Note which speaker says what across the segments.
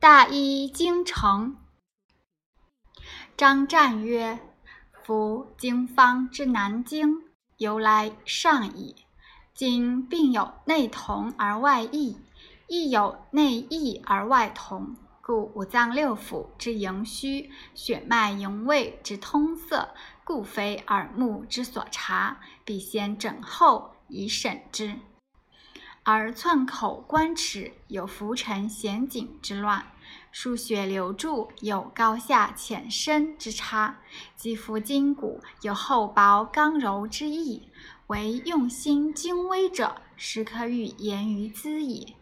Speaker 1: 大医精诚。张湛曰：“夫经方之难经，由来尚矣。今病有内同而外异，亦有内异而外同。”故五脏六腑之营虚，血脉营卫之通塞，故非耳目之所察，必先诊后以审之。而寸口关齿有浮沉险紧之乱，输血流注有高下浅深之差，肌肤筋骨有厚薄刚柔之异，唯用心精微者，实可与言于兹矣。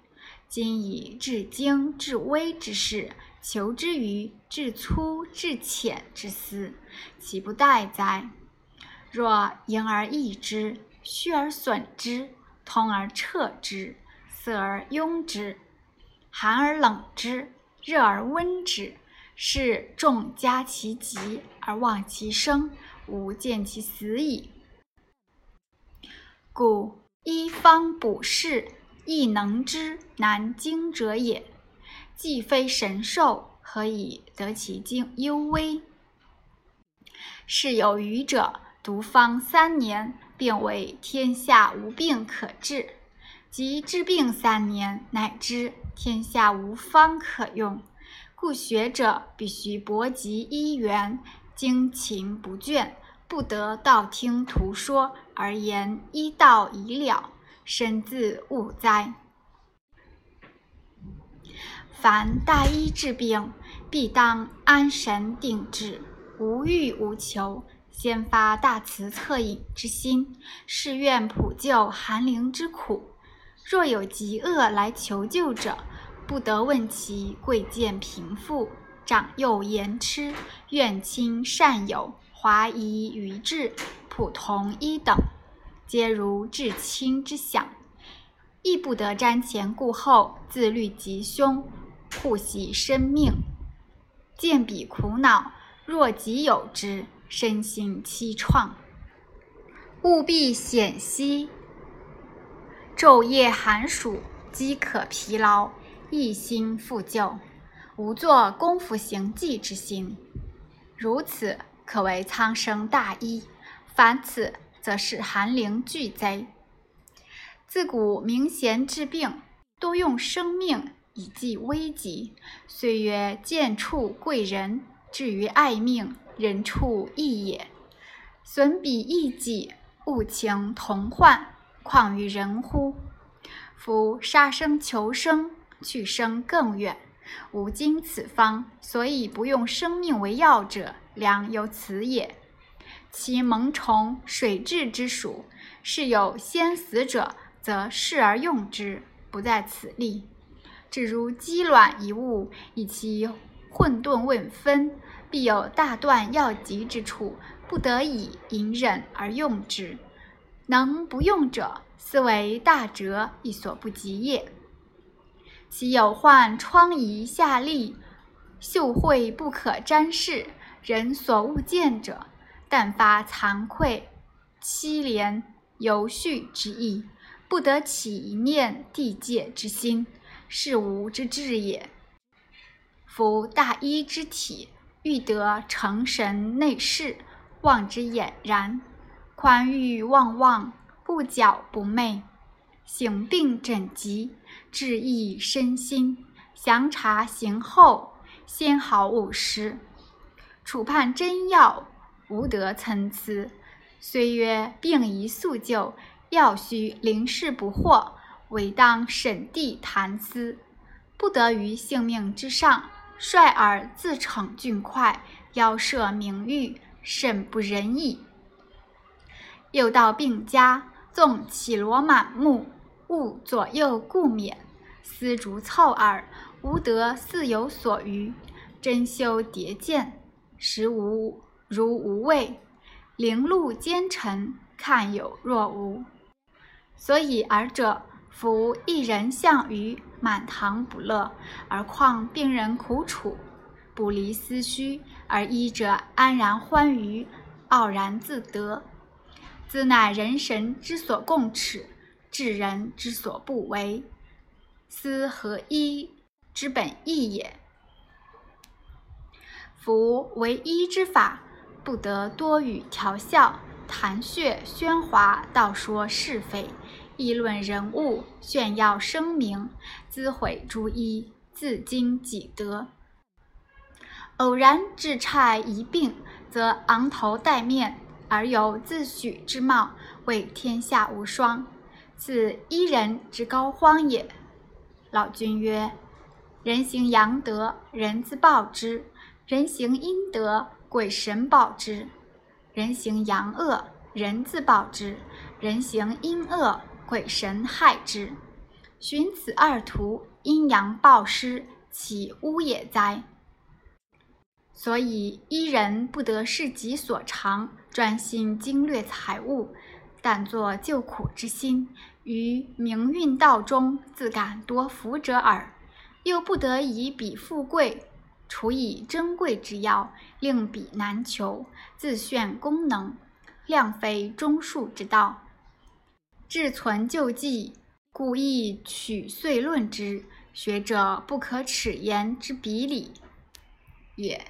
Speaker 1: 今以至精至微之事，求之于至粗至浅之思，岂不殆哉？若盈而益之，虚而损之，通而彻之，塞而壅之，寒而冷之，热而温之，是众加其极而忘其生，吾见其死矣。故医方补士。亦能之难经者也，既非神兽，何以得其精幽微？是有余者，独方三年，便为天下无病可治；及治病三年，乃知天下无方可用。故学者必须博极医源，精勤不倦，不得道听途说而言医道已了。身自误哉！凡大医治病，必当安神定志，无欲无求，先发大慈恻隐之心，誓愿普救寒灵之苦。若有疾厄来求救者，不得问其贵贱贫富、长幼言痴、怨亲善友、华夷愚智、普同一等。皆如至亲之想，亦不得瞻前顾后，自虑吉凶，护惜生命。见彼苦恼，若己有之，身心凄怆。务必险息，昼夜寒暑，饥渴疲劳，一心复救，无做功夫行迹之心。如此，可为苍生大医。凡此。则是寒灵巨灾。自古明贤治病，多用生命以济危急。虽曰见处贵人，至于爱命，人畜异也。损彼益己，物情同患，况于人乎？夫杀生求生，去生更远。吾今此方，所以不用生命为药者，良有此也。其蒙虫水蛭之属，是有先死者，则视而用之，不在此例。只如鸡卵一物，以其混沌未分，必有大断要急之处，不得已隐忍而用之。能不用者，斯为大哲亦所不及也。其有患疮痍下痢、嗅秽不可沾视，人所勿见者。但发惭愧、凄怜、犹恤之意，不得起一念地界之心，是吾之志也。夫大医之体，欲得成神内视，望之俨然，宽裕望望，不矫不昧，行病诊疾，治益身心，详察行后，先好勿失，处判真药。无得参差，虽曰病宜速救，药须临事不惑，唯当审地谈思，不得于性命之上，率尔自逞俊快，邀设名誉，甚不仁义。又到病家，纵绮罗满目，勿左右顾勉，丝竹凑耳，无得似有所余，珍馐叠见，实无。如无味，凌露奸臣，看有若无。所以尔者，夫一人向于满堂不乐，而况病人苦楚，不离思绪，而医者安然欢愉，傲然自得，自乃人神之所共耻，治人之所不为，斯何医之本意也。夫为医之法，不得多语调笑、谈谑喧哗，道说是非，议论人物，炫耀声名，自毁诸一，自矜己德。偶然致差一病，则昂头戴面，而有自诩之貌，为天下无双，此一人之高荒也。老君曰：人行阳德，人自报之。人行阴德，鬼神报之；人行阳恶，人自报之；人行阴恶，鬼神害之。寻此二途，阴阳报失，岂污也哉？所以一人不得事己所长，专心经略财物，但作救苦之心，于名运道中自感多福者耳。又不得以彼富贵。除以珍贵之药，令彼难求，自炫功能，量非中术之道。志存救济，故意取遂论之。学者不可耻言之比理也。